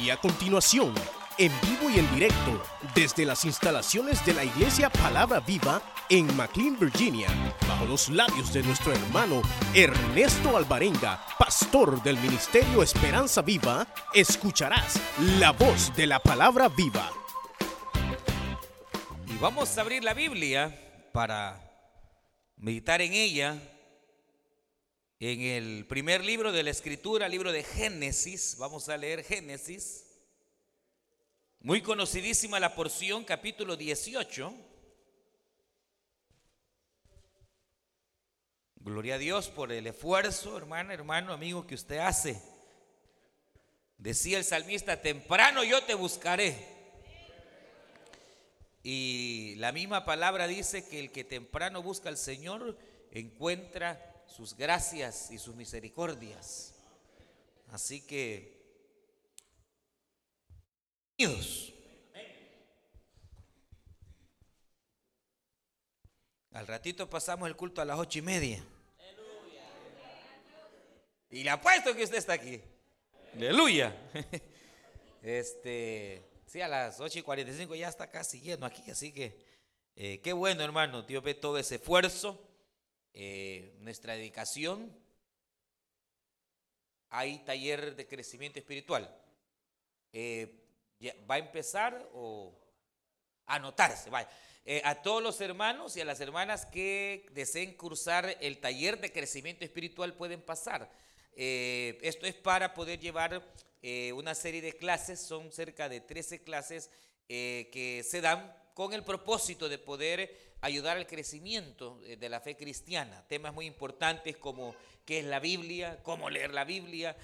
Y a continuación, en vivo y en directo, desde las instalaciones de la Iglesia Palabra Viva en McLean, Virginia, bajo los labios de nuestro hermano Ernesto Alvarenga, pastor del Ministerio Esperanza Viva, escucharás la voz de la Palabra Viva. Y vamos a abrir la Biblia para meditar en ella. En el primer libro de la Escritura, libro de Génesis, vamos a leer Génesis. Muy conocidísima la porción, capítulo 18. Gloria a Dios por el esfuerzo, hermana, hermano, amigo, que usted hace. Decía el salmista, temprano yo te buscaré. Y la misma palabra dice que el que temprano busca al Señor encuentra sus gracias y sus misericordias. Así que, bienvenidos. Al ratito pasamos el culto a las ocho y media. Y le apuesto que usted está aquí. Aleluya. Este, sí, a las ocho y 45 ya está casi lleno aquí, así que eh, qué bueno, hermano. Dios ve todo ese esfuerzo, eh, nuestra dedicación. Hay taller de crecimiento espiritual. Eh, ¿Va a empezar o anotarse? Vaya. Eh, a todos los hermanos y a las hermanas que deseen cursar el taller de crecimiento espiritual pueden pasar. Esto es para poder llevar una serie de clases, son cerca de 13 clases que se dan con el propósito de poder ayudar al crecimiento de la fe cristiana. Temas muy importantes como qué es la Biblia, cómo leer la Biblia,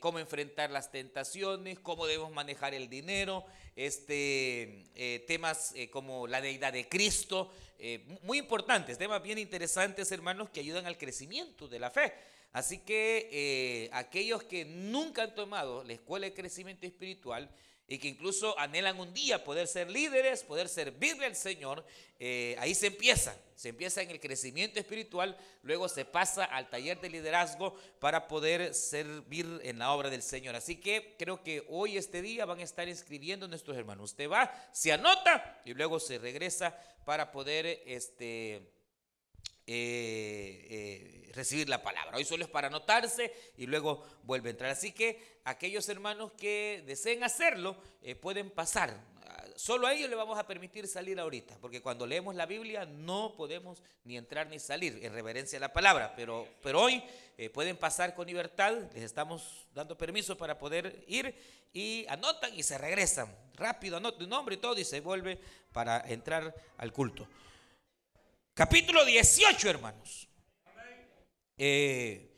cómo enfrentar las tentaciones, cómo debemos manejar el dinero, este, eh, temas eh, como la deidad de Cristo, eh, muy importantes, temas bien interesantes, hermanos, que ayudan al crecimiento de la fe. Así que aquellos que nunca han tomado la escuela de crecimiento espiritual, y que incluso anhelan un día poder ser líderes, poder servirle al Señor, eh, ahí se empieza, se empieza en el crecimiento espiritual, luego se pasa al taller de liderazgo para poder servir en la obra del Señor. Así que creo que hoy, este día, van a estar inscribiendo nuestros hermanos. Usted va, se anota y luego se regresa para poder este, eh, eh, recibir la palabra. Hoy solo es para anotarse y luego vuelve a entrar. Así que aquellos hermanos que deseen hacerlo eh, pueden pasar. Solo a ellos le vamos a permitir salir ahorita, porque cuando leemos la Biblia no podemos ni entrar ni salir en reverencia a la palabra, pero, pero hoy pueden pasar con libertad, les estamos dando permiso para poder ir y anotan y se regresan. Rápido, anotan un nombre y todo y se vuelve para entrar al culto. Capítulo 18, hermanos. Eh,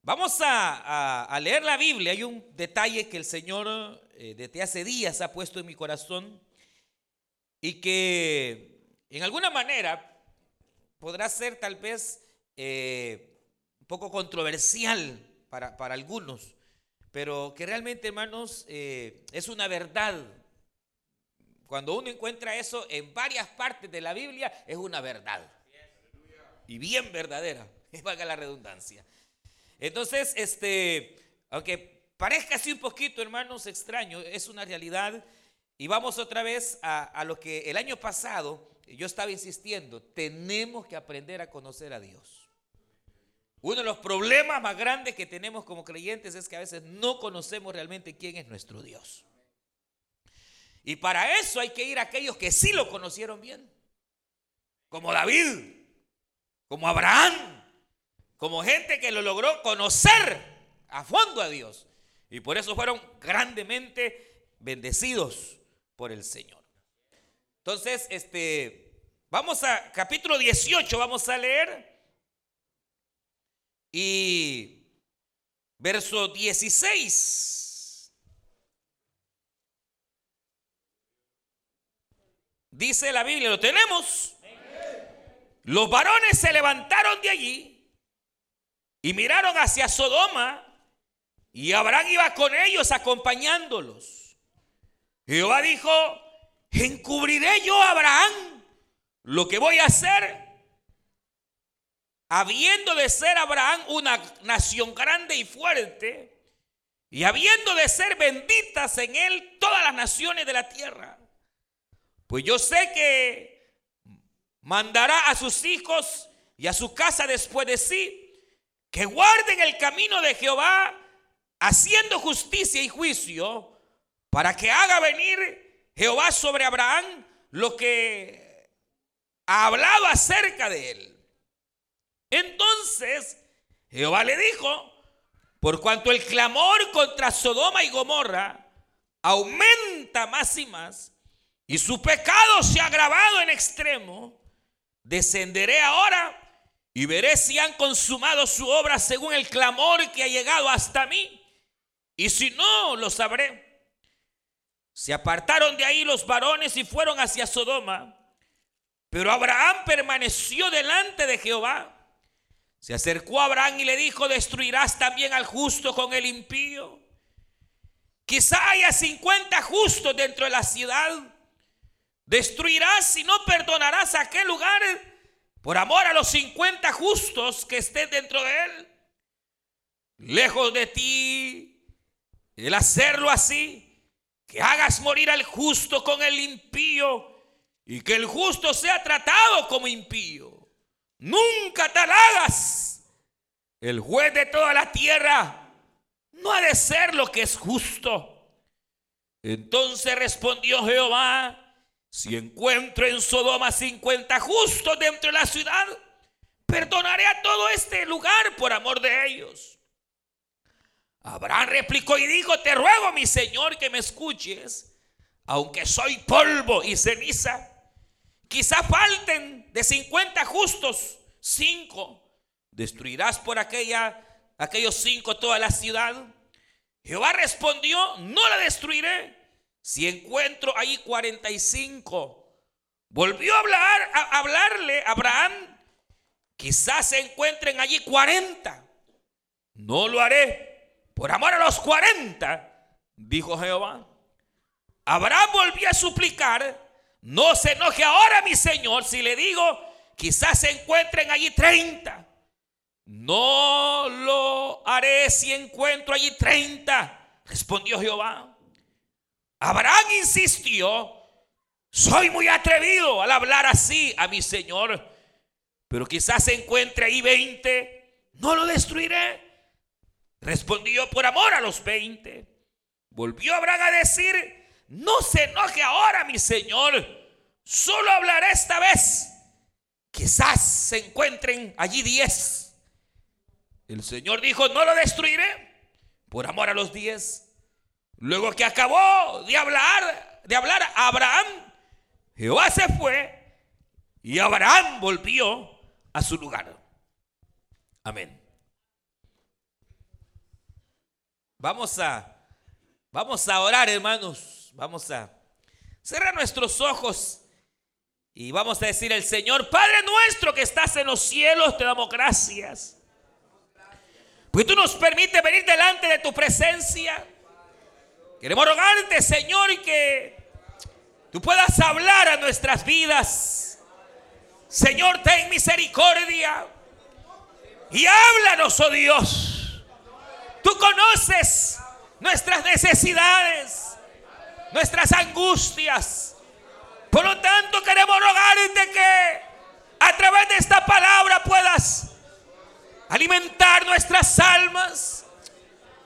vamos a, leer la Biblia. Hay un detalle que el Señor eh, desde hace días ha puesto en mi corazón y que en alguna manera podrá ser tal vez eh, un poco controversial para, para, algunos, pero que realmente, hermanos, es una verdad cuando uno encuentra eso en varias partes de la Biblia, es una verdad y bien verdadera, valga la redundancia. Entonces, este, aunque parezca así un poquito, hermanos, extraño, es una realidad. Y vamos otra vez a, a lo que el año pasado yo estaba insistiendo, tenemos que aprender a conocer a Dios. Uno de los problemas más grandes que tenemos como creyentes es que a veces no conocemos realmente quién es nuestro Dios. Y para eso hay que ir a aquellos que sí lo conocieron bien, como David como Abraham, como gente que lo logró conocer a fondo a Dios. Y por eso fueron grandemente bendecidos por el Señor. Entonces, este, vamos a capítulo 18, vamos a leer. Y verso 16. Dice la Biblia, ¿lo tenemos? Los varones se levantaron de allí y miraron hacia Sodoma y Abraham iba con ellos acompañándolos. Jehová dijo, encubriré yo a Abraham lo que voy a hacer, habiendo de ser Abraham una nación grande y fuerte, y habiendo de ser benditas en él todas las naciones de la tierra. Pues yo sé que mandará a sus hijos y a su casa después de sí, que guarden el camino de Jehová, haciendo justicia y juicio, para que haga venir Jehová sobre Abraham lo que ha hablado acerca de él. Entonces Jehová le dijo, por cuanto el clamor contra Sodoma y Gomorra aumenta más y más, y su pecado se ha agravado en extremo, descenderé ahora y veré si han consumado su obra según el clamor que ha llegado hasta mí, y si no, lo sabré. Se apartaron de ahí los varones y fueron hacia Sodoma, pero Abraham permaneció delante de Jehová. Se acercó a Abraham y le dijo, ¿destruirás también al justo con el impío? Quizá haya 50 justos dentro de la ciudad. ¿Destruirás y no perdonarás aquel lugar por amor a los 50 justos que estén dentro de él? Lejos de ti el hacerlo así, que hagas morir al justo con el impío y que el justo sea tratado como impío. Nunca tal hagas. El juez de toda la tierra no ha de ser lo que es justo. Entonces respondió Jehová, si encuentro en Sodoma 50 justos dentro de la ciudad, perdonaré a todo este lugar por amor de ellos. Abraham replicó y dijo, te ruego mi Señor que me escuches, aunque soy polvo y ceniza Quizá falten de 50 justos, 5. ¿Destruirás por aquella, aquellos cinco toda la ciudad? Jehová respondió, no la destruiré si encuentro ahí 45. Volvió a, hablar, a hablarle a Abraham, quizás se encuentren allí 40. No lo haré por amor a los 40, dijo Jehová. Abraham volvió a suplicar no se enoje ahora mi Señor si le digo, quizás se encuentren allí 30. No lo haré si encuentro allí 30, respondió Jehová. Abraham insistió, soy muy atrevido al hablar así a mi Señor, pero quizás se encuentre ahí 20, no lo destruiré. Respondió por amor a los 20. Volvió Abraham a decir, no se enoje ahora, mi Señor. Solo hablaré esta vez. Quizás se encuentren allí diez. El Señor dijo, no lo destruiré por amor a los diez. Luego que acabó de hablar, de hablar a Abraham, Jehová se fue y Abraham volvió a su lugar. Amén. Vamos a vamos a orar, hermanos. Vamos a cerrar nuestros ojos y vamos a decir el Señor, Padre nuestro que estás en los cielos, te damos gracias. Porque tú nos permites venir delante de tu presencia. Queremos rogarte, Señor, que tú puedas hablar a nuestras vidas. Señor, ten misericordia y háblanos, oh Dios. Tú conoces nuestras necesidades nuestras angustias. Por lo tanto, queremos rogarte que a través de esta palabra puedas alimentar nuestras almas.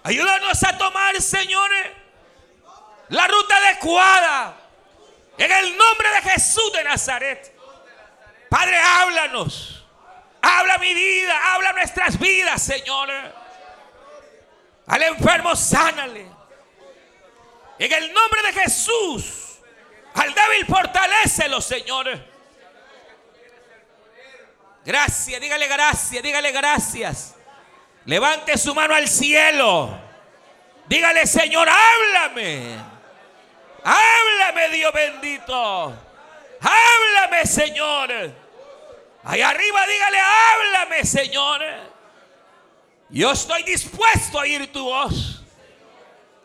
Ayúdanos a tomar, Señor, la ruta adecuada. En el nombre de Jesús de Nazaret. Padre, háblanos. Habla mi vida, habla nuestras vidas, Señor. Al enfermo, sánale. En el nombre de Jesús. Al débil fortalecelo, Señor. Gracias, dígale gracias, dígale gracias. Levante su mano al cielo. Dígale, Señor, háblame. Háblame, Dios bendito. Háblame, Señor. Ahí arriba, dígale, háblame, Señor. Yo estoy dispuesto a oír tu voz.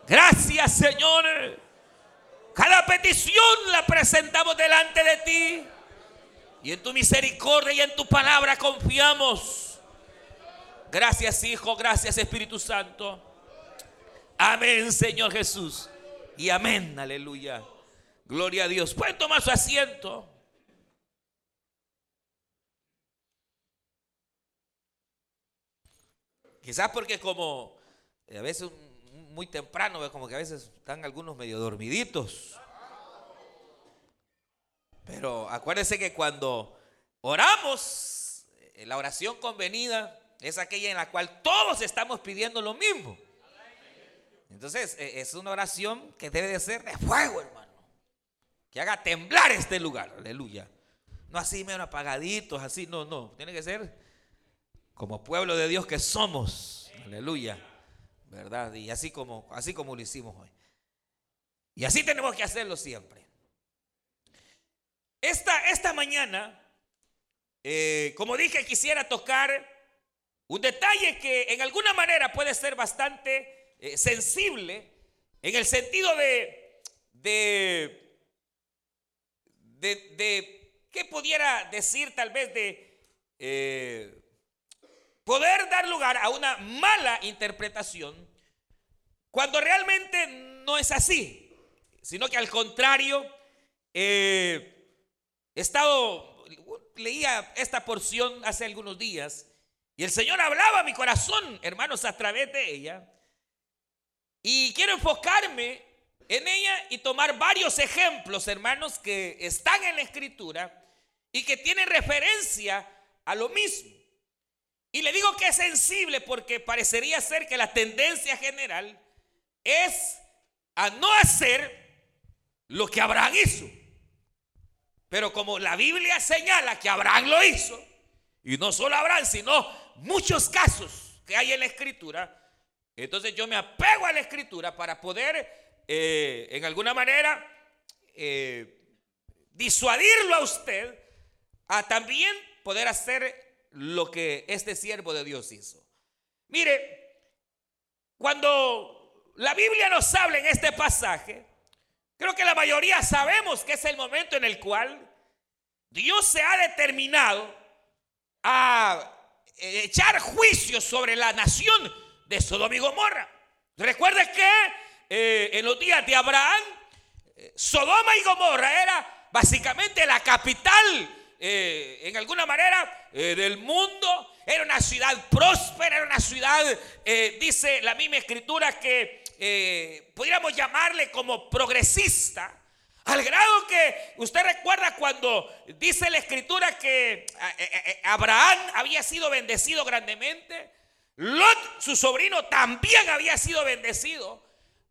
Gracias, Señor. Cada petición la presentamos delante de ti. Y en tu misericordia y en tu palabra confiamos. Gracias, Hijo. Gracias, Espíritu Santo. Amén, Señor Jesús. Y amén, aleluya. Gloria a Dios. Pueden tomar su asiento. Quizás porque como a veces muy temprano, como que a veces están algunos medio dormiditos. Pero acuérdense que cuando oramos, eh, la oración convenida es aquella en la cual todos estamos pidiendo lo mismo. Entonces, e, es una oración que debe de ser de fuego, hermano. Que haga temblar este lugar. Aleluya. No así menos apagaditos, así, no, no. Tiene que ser como pueblo de Dios que somos. Aleluya. ¿Verdad? Y así como, así como lo hicimos hoy. Y así tenemos que hacerlo siempre. Esta, esta mañana, eh, como dije, quisiera tocar un detalle que en alguna manera puede ser bastante eh, sensible en el sentido de, de, de, ¿qué pudiera decir tal vez de eh, poder dar lugar a una mala interpretación cuando realmente no es así, sino que al contrario, eh, he estado, leía esta porción hace algunos días y el Señor hablaba a mi corazón, hermanos, a través de ella. Y quiero enfocarme en ella y tomar varios ejemplos, hermanos, que están en la escritura y que tienen referencia a lo mismo. Y le digo que es sensible porque parecería ser que la tendencia general es a no hacer lo que Abraham hizo. Pero como la Biblia señala que Abraham lo hizo, y no solo Abraham, sino muchos casos que hay en la escritura, entonces yo me apego a la escritura para poder, eh, en alguna manera, eh, disuadirlo a usted a también poder hacer lo que este siervo de Dios hizo. Mire, cuando la Biblia nos habla en este pasaje, creo que la mayoría sabemos que es el momento en el cual Dios se ha determinado a echar juicio sobre la nación de Sodoma y Gomorra. Recuerde que eh, en los días de Abraham, eh, Sodoma y Gomorra era básicamente la capital eh, en alguna manera del mundo. Era una ciudad próspera, era una ciudad, dice la misma escritura, que pudiéramos llamarle como progresista. Al grado que usted recuerda cuando dice la escritura que Abraham había sido bendecido grandemente. Lot, su sobrino, también había sido bendecido.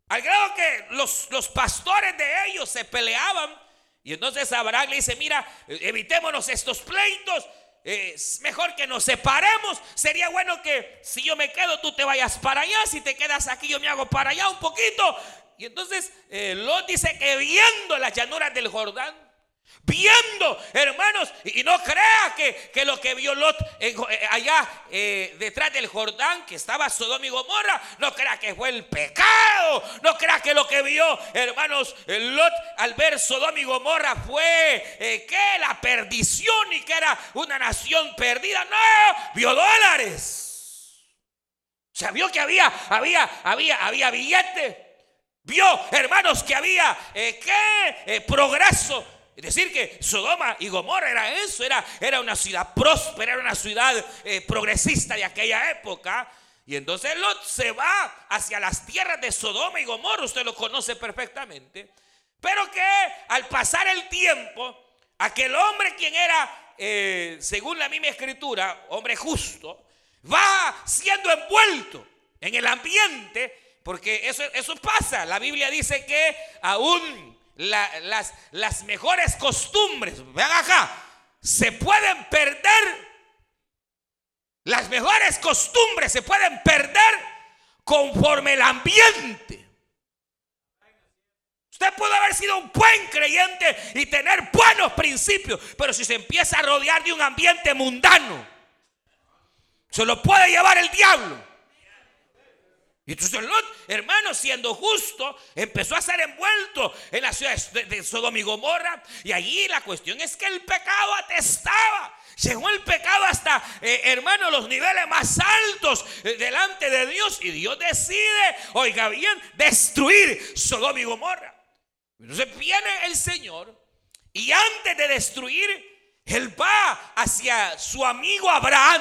Al grado que los, los pastores de ellos se peleaban y entonces Abraham le dice, mira, evitémonos estos pleitos. Es mejor que nos separemos. Sería bueno que si yo me quedo, tú te vayas para allá. Si te quedas aquí, yo me hago para allá un poquito. Y entonces eh, Lot dice que viendo las llanuras del Jordán, viendo, hermanos, y no crea que, lo que vio Lot eh, allá eh, detrás del Jordán, que estaba Sodoma y Gomorra, no crea que fue el pecado, no crea que lo que vio, hermanos, Lot al ver Sodoma y Gomorra fue eh, que la perdición y que era una nación perdida, no, vio dólares. O sea, vio que había, había, había, había billete. Vio, hermanos, que había que progreso es decir, que Sodoma y Gomorra era eso, era, era una ciudad próspera, era una ciudad eh, progresista de aquella época. Y entonces Lot se va hacia las tierras de Sodoma y Gomorra, usted lo conoce perfectamente. Pero que al pasar el tiempo, aquel hombre quien era, eh, según la misma escritura, hombre justo, va siendo envuelto en el ambiente, porque eso, eso pasa. La Biblia dice que aún las, las mejores costumbres, vean acá, se pueden perder. Las mejores costumbres se pueden perder conforme el ambiente. Usted puede haber sido un buen creyente y tener buenos principios, pero si se empieza a rodear de un ambiente mundano, se lo puede llevar el diablo. Y entonces hermano, siendo justo, empezó a ser envuelto en la ciudad de, Sodoma y Gomorra. Y allí la cuestión es que el pecado atestaba. Llegó el pecado hasta, eh, hermano, los niveles más altos eh, delante de Dios. Y Dios decide, oiga bien, destruir Sodoma y Gomorra. Entonces viene el Señor y antes de destruir, Él va hacia su amigo Abraham,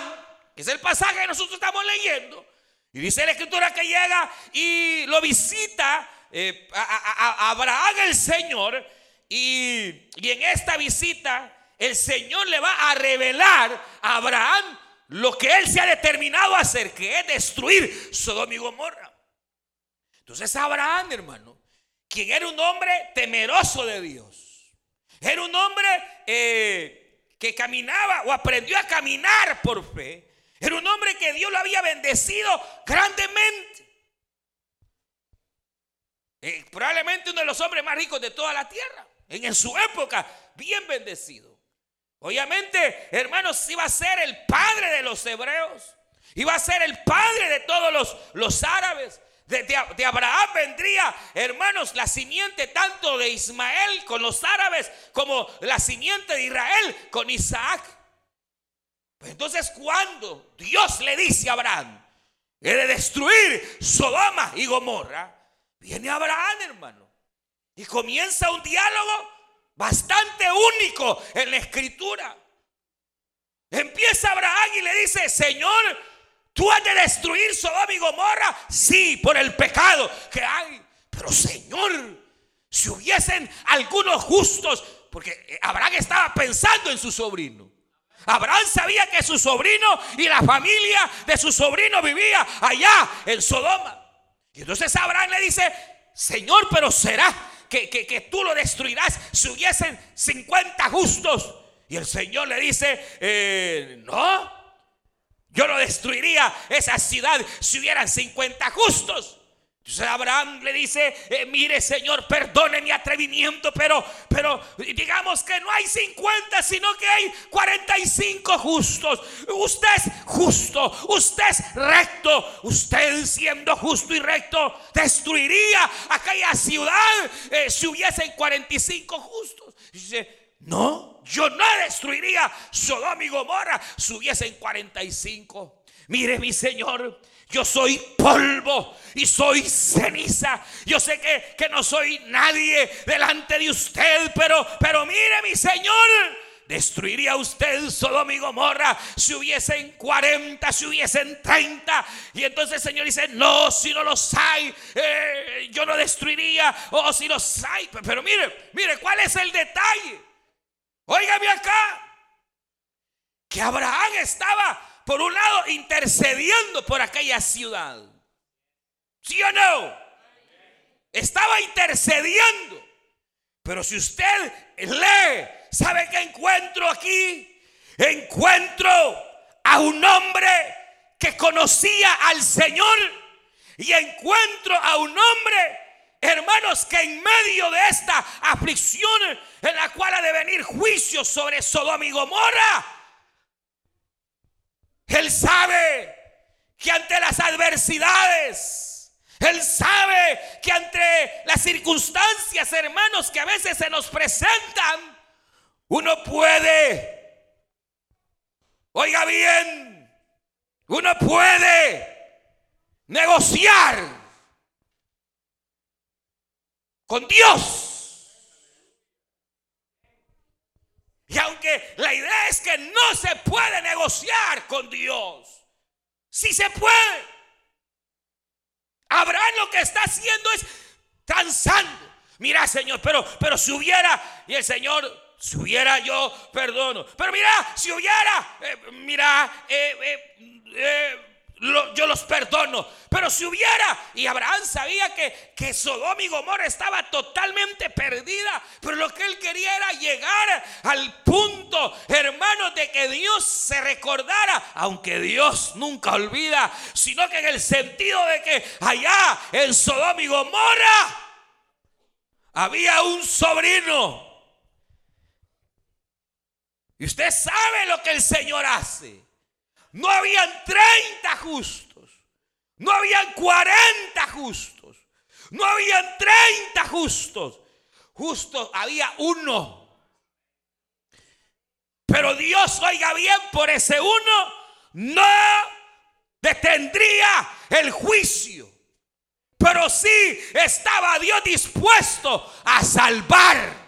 que es el pasaje que nosotros estamos leyendo. Y dice la escritura que llega y lo visita eh, a, Abraham el Señor. Y, y en esta visita el Señor le va a revelar a Abraham lo que él se ha determinado a hacer, que es destruir Sodoma y Gomorra. Entonces Abraham, hermano, quien era un hombre temeroso de Dios, era un hombre eh, que caminaba o aprendió a caminar por fe, era un hombre que Dios lo había bendecido grandemente. Eh, probablemente uno de los hombres más ricos de toda la tierra. En, su época, bien bendecido. Obviamente, hermanos, iba a ser el padre de los hebreos. Iba a ser el padre de todos los, los árabes. De, de, Abraham vendría, hermanos, la simiente tanto de Ismael con los árabes como la simiente de Israel con Isaac. Pues entonces cuando Dios le dice a Abraham, he de destruir Sodoma y Gomorra, viene Abraham, hermano, y comienza un diálogo bastante único en la escritura. Empieza Abraham y le dice, Señor, tú has de destruir Sodoma y Gomorra, sí, por el pecado que hay. Pero Señor, si hubiesen algunos justos, porque Abraham estaba pensando en su sobrino. Abraham sabía que su sobrino y la familia de su sobrino vivía allá en Sodoma. Y entonces Abraham le dice, Señor, pero será que, tú lo destruirás si hubiesen 50 justos. Y el Señor le dice, eh, no, yo no destruiría esa ciudad si hubieran 50 justos. Abraham le dice, eh, mire Señor, perdone mi atrevimiento, pero, pero digamos que no hay 50, sino que hay 45 justos. Usted es justo, usted es recto, usted siendo justo y recto destruiría aquella ciudad eh, si hubiesen 45 justos. dice, no, yo no destruiría Sodoma y Gomorra si hubiesen 45. Mire mi Señor, yo soy polvo y soy ceniza. Yo sé que, que, no soy nadie delante de usted, pero, pero mire mi Señor. Destruiría usted Sodoma y Gomorra si hubiesen 40, si hubiesen 30. Y entonces el Señor dice, no, si no los hay, eh, yo no destruiría. O si los hay. Pero mire, mire, ¿cuál es el detalle? Óigame acá. Que Abraham estaba por un lado, intercediendo por aquella ciudad. ¿Sí o no? Estaba intercediendo. Pero si usted lee, ¿sabe qué encuentro aquí? Encuentro a un hombre que conocía al Señor y encuentro a un hombre, hermanos, que en medio de esta aflicción en la cual ha de venir juicio sobre Sodoma y Gomorra, él sabe que ante las adversidades, Él sabe que ante las circunstancias, hermanos, que a veces se nos presentan, uno puede, oiga bien, uno puede negociar con Dios. Y aunque la idea es que no se puede negociar con Dios, si se puede. Abraham lo que está haciendo es transando. Mira, Señor, pero, pero si hubiera, y el Señor, si hubiera yo, perdono. Pero mira, si hubiera, eh, mira, eh, eh, eh yo los perdono. Pero si hubiera, y Abraham sabía que, que Sodoma y Gomorra estaba totalmente perdida, pero lo que él quería era llegar al punto, hermano, de que Dios se recordara, aunque Dios nunca olvida, sino que en el sentido de que allá en Sodoma y Gomorra había un sobrino. Y usted sabe lo que el Señor hace. No habían 30 justos. No habían 40 justos. No habían 30 justos. Justos había uno. Pero Dios, oiga bien, por ese uno no detendría el juicio. Pero sí estaba Dios dispuesto a salvar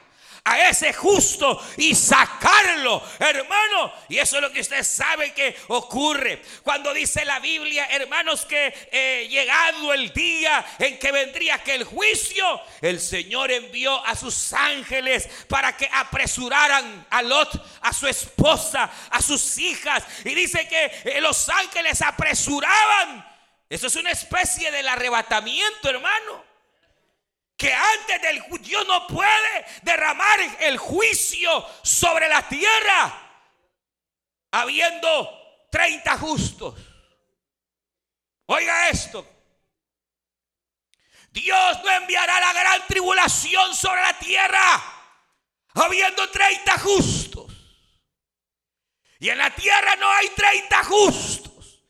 a ese justo y sacarlo, hermano. Y eso es lo que usted sabe que ocurre. Cuando dice la Biblia, hermanos, que eh, llegado el día en que vendría aquel juicio, el Señor envió a sus ángeles para que apresuraran a Lot, a su esposa, a sus hijas. Y dice que eh, los ángeles apresuraban. Eso es una especie del arrebatamiento, hermano que antes del Dios no puede derramar el juicio sobre la tierra habiendo 30 justos. Oiga esto. Dios no enviará la gran tribulación sobre la tierra habiendo 30 justos. Y en la tierra no hay 30 justos.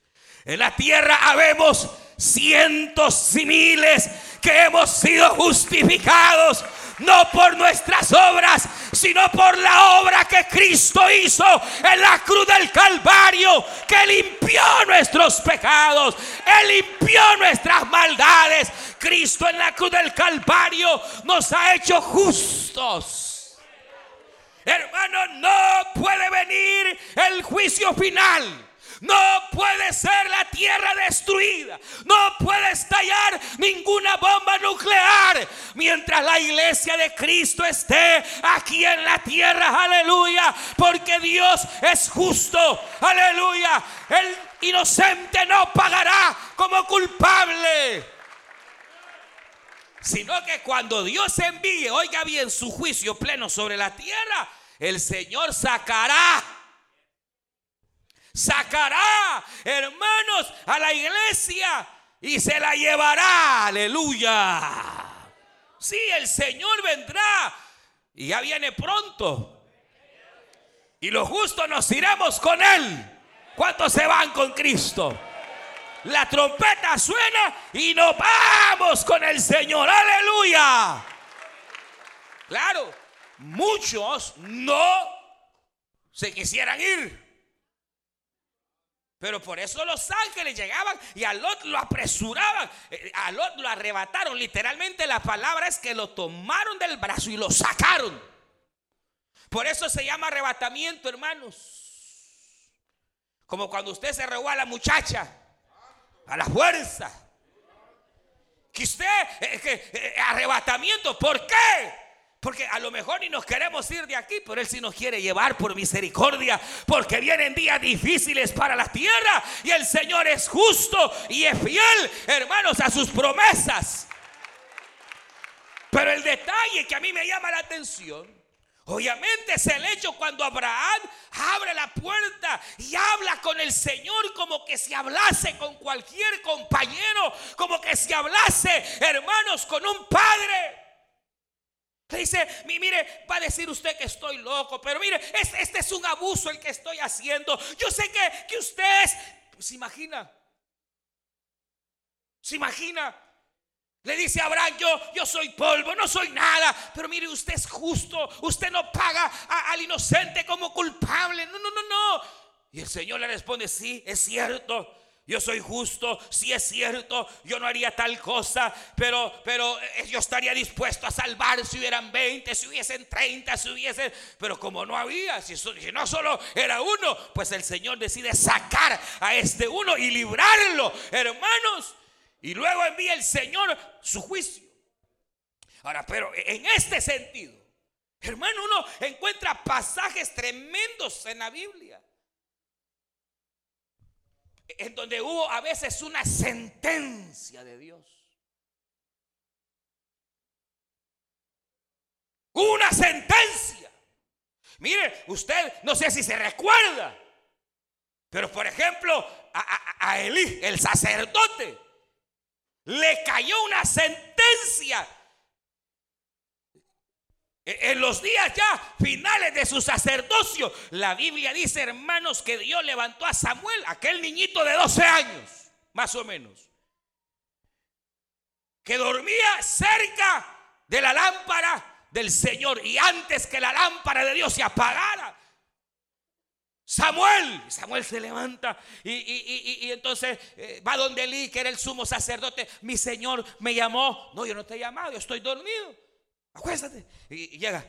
En la tierra habemos cientos y miles que hemos sido justificados no por nuestras obras, sino por la obra que Cristo hizo en la cruz del Calvario, que limpió nuestros pecados, Él limpió nuestras maldades. Cristo en la cruz del Calvario nos ha hecho justos. Hermano, no puede venir el juicio final no puede ser la tierra destruida. No puede estallar ninguna bomba nuclear mientras la iglesia de Cristo esté aquí en la tierra. Aleluya. Porque Dios es justo. Aleluya. El inocente no pagará como culpable. Sino que cuando Dios envíe, oiga bien, su juicio pleno sobre la tierra, el Señor sacará sacará, hermanos, a la iglesia y se la llevará. Aleluya. Sí, el Señor vendrá y ya viene pronto. Y los justos nos iremos con Él. ¿Cuántos se van con Cristo? La trompeta suena y nos vamos con el Señor. Aleluya. Claro, muchos no se quisieran ir. Pero por eso los ángeles llegaban y a Lot lo apresuraban. Eh, a Lot lo arrebataron. Literalmente la palabra es que lo tomaron del brazo y lo sacaron. Por eso se llama arrebatamiento, hermanos. Como cuando usted se robó a la muchacha. A la fuerza. Que usted, eh, eh, arrebatamiento, ¿por qué? Porque a lo mejor ni nos queremos ir de aquí, pero Él sí nos quiere llevar por misericordia. Porque vienen días difíciles para la tierra. Y el Señor es justo y es fiel, hermanos, a sus promesas. Pero el detalle que a mí me llama la atención, obviamente es el hecho cuando Abraham abre la puerta y habla con el Señor como que si hablase con cualquier compañero, como que si hablase, hermanos, con un padre. Le dice, mire, va a decir usted que estoy loco, pero mire, este, este, es un abuso el que estoy haciendo. Yo sé que, que usted es, se imagina, se imagina. Le dice Abraham, yo, yo soy polvo, no soy nada, pero mire, usted es justo, usted no paga al inocente como culpable. No, no, no, no. Y el Señor le responde, sí, es cierto yo soy justo, si es cierto, yo no haría tal cosa, pero, pero eh, yo estaría dispuesto a salvar si hubieran 20, si hubiesen 30, si hubiesen, pero como no había, si, si no solo era uno, pues el Señor decide sacar a este uno y librarlo, hermanos, y luego envía el Señor su juicio. Ahora, pero en este sentido, hermano, uno encuentra pasajes tremendos en la Biblia en donde hubo a veces una sentencia de Dios. Una sentencia. Mire, usted no sé si se recuerda, pero por ejemplo, a, a, el sacerdote, le cayó una sentencia en los días ya finales de su sacerdocio, la Biblia dice, hermanos, que Dios levantó a Samuel, aquel niñito de 12 años, más o menos. que dormía cerca de la lámpara del Señor y antes que la lámpara de Dios se apagara. Samuel, Samuel se levanta y, entonces eh, va donde Eli, que era el sumo sacerdote. Mi Señor me llamó. No, yo no te he llamado, yo estoy dormido. Acuéstate. Y, llega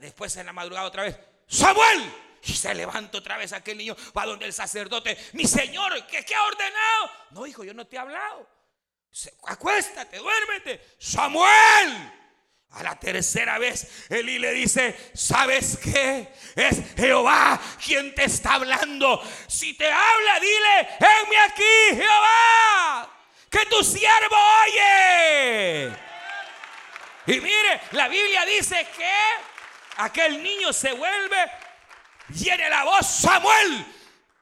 después en la madrugada otra vez. Samuel. Y se levanta otra vez aquel niño, va donde el sacerdote. Mi Señor, ¿qué, qué ha ordenado? No, hijo, yo no te he hablado. Acuéstate, duérmete. Samuel. A la tercera vez, Eli le dice, ¿sabes qué? Es Jehová quien te está hablando. Si te habla, dile, enme aquí, Jehová, que tu siervo oye. Y mire, la Biblia dice que aquel niño se vuelve, viene la voz, Samuel.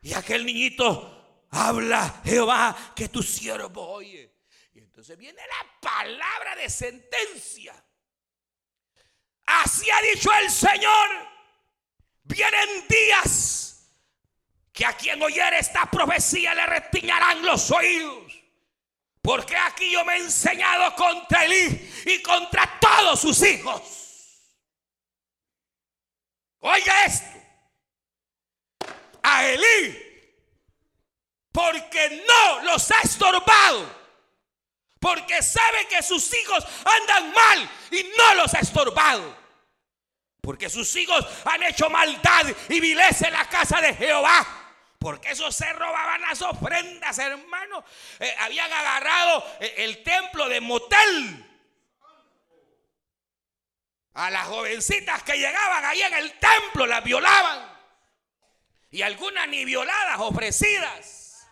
Y aquel niñito habla, Jehová, que tu siervo oye. Y entonces viene la palabra de sentencia. Así ha dicho el Señor. Vienen días que a quien oyere esta profecía le retiñarán los oídos. Porque aquí yo me he enseñado contra Elí y contra todos sus hijos. Oiga esto. A Elí. Porque no los ha estorbado porque sabe que sus hijos andan mal y no los ha estorbado. Porque sus hijos han hecho maldad y vileza en la casa de Jehová. Porque esos se robaban las ofrendas, hermano. Eh, habían agarrado eh, el templo de motel. A las jovencitas que llegaban ahí en el templo las violaban. Y algunas ni violadas, ofrecidas.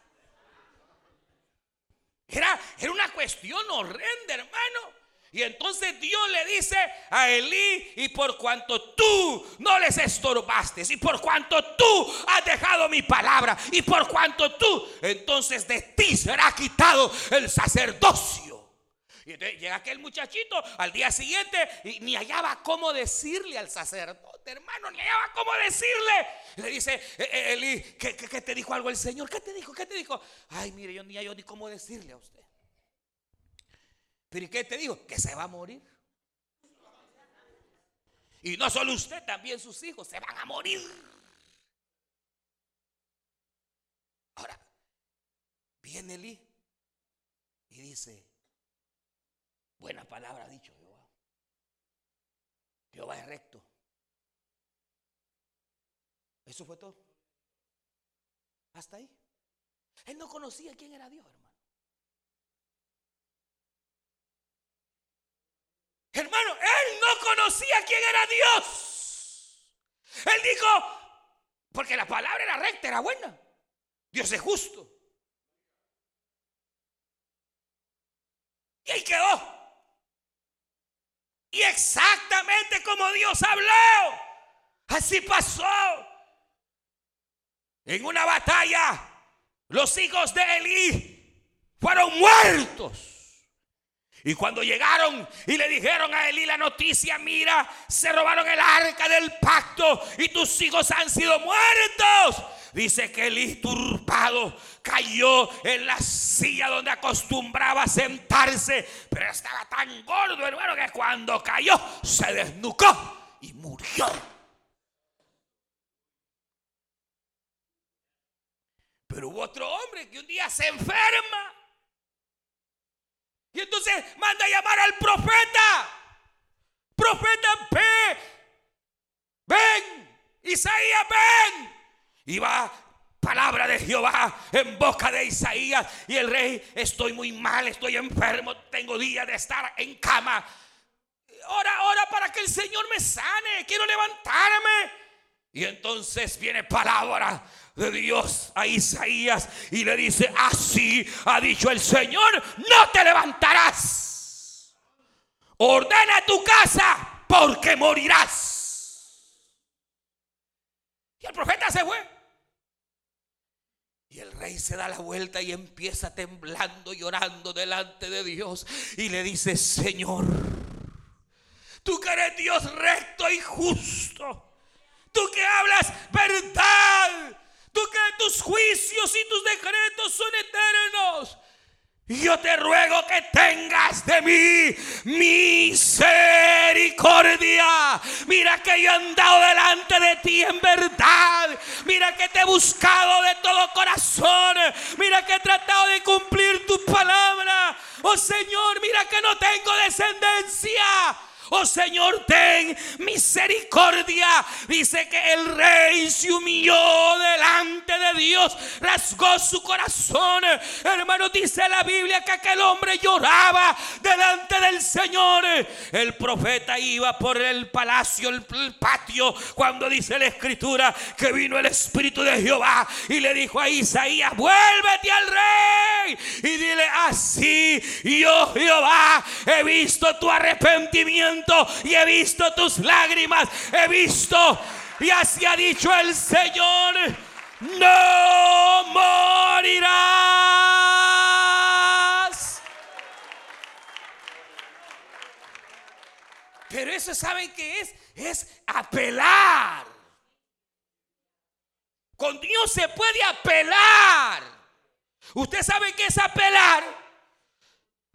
Era, era una cuestión horrenda, hermano. Y entonces Dios le dice a Elí, y por cuanto tú no les estorbaste, y por cuanto tú has dejado mi palabra, y por cuanto tú, entonces de ti será quitado el sacerdocio. Y entonces llega aquel muchachito al día siguiente y ni hallaba cómo decirle al sacerdote, hermano, ni hallaba cómo decirle. Le dice, eh, eh, Eli, ¿qué, te dijo algo el Señor? ¿Qué te dijo? ¿Qué te dijo? Ay, mire, yo ni hallo ni cómo decirle a usted. Pero ¿y qué te dijo? Que se va a morir. Y no solo usted, también sus hijos se van a morir. Ahora, viene Eli y dice, Buena palabra ha dicho Jehová. Jehová es recto. Eso fue todo. Hasta ahí. Él no conocía quién era Dios. Hermano, él no conocía quién era Dios. Él dijo, porque la palabra era recta, era buena. Dios es justo. Y ahí quedó. Y exactamente como Dios habló, así pasó. En una batalla, los hijos de Elí fueron muertos. Y cuando llegaron y le dijeron a Elí la noticia, mira, se robaron el arca del pacto y tus hijos han sido muertos. Dice que el turbado cayó en la silla donde acostumbraba sentarse, pero estaba tan gordo, hermano, que cuando cayó se desnucó y murió. Pero hubo otro hombre que un día se enferma. Y entonces manda a llamar al profeta. Profeta, ven. Ven. Isaías, ven. Y va palabra de Jehová en boca de Isaías. Y el rey, estoy muy mal, estoy enfermo, tengo días de estar en cama. Ora, ora para que el Señor me sane, quiero levantarme. Y entonces viene palabra de Dios a Isaías y le dice, así ha dicho el Señor, no te levantarás. Ordena tu casa porque morirás. Y el profeta se fue. Y el rey se da la vuelta y empieza temblando, llorando delante de Dios. Y le dice, Señor, tú que eres Dios recto y justo. Tú que hablas verdad. Tú que tus juicios y tus decretos son eternos. yo te ruego que tengas de mí misericordia. Mira que yo he andado delante de ti en verdad. Mira que te he buscado de todo corazón. Mira que he tratado de cumplir tu palabra. Oh Señor, mira que no tengo descendencia Oh Señor, ten misericordia. Dice que el rey se humilló delante de Dios, rasgó su corazón. Hermano, dice la Biblia que aquel hombre lloraba delante del Señor. El profeta iba por el palacio, el, patio, cuando dice la escritura que vino el Espíritu de Jehová y le dijo a Isaías, vuélvete al rey y dile así, yo Jehová he visto tu arrepentimiento y he visto tus lágrimas, he visto y así ha dicho el Señor, no morirás. Pero eso saben que es, es apelar. Con Dios se puede apelar. Usted sabe que es apelar.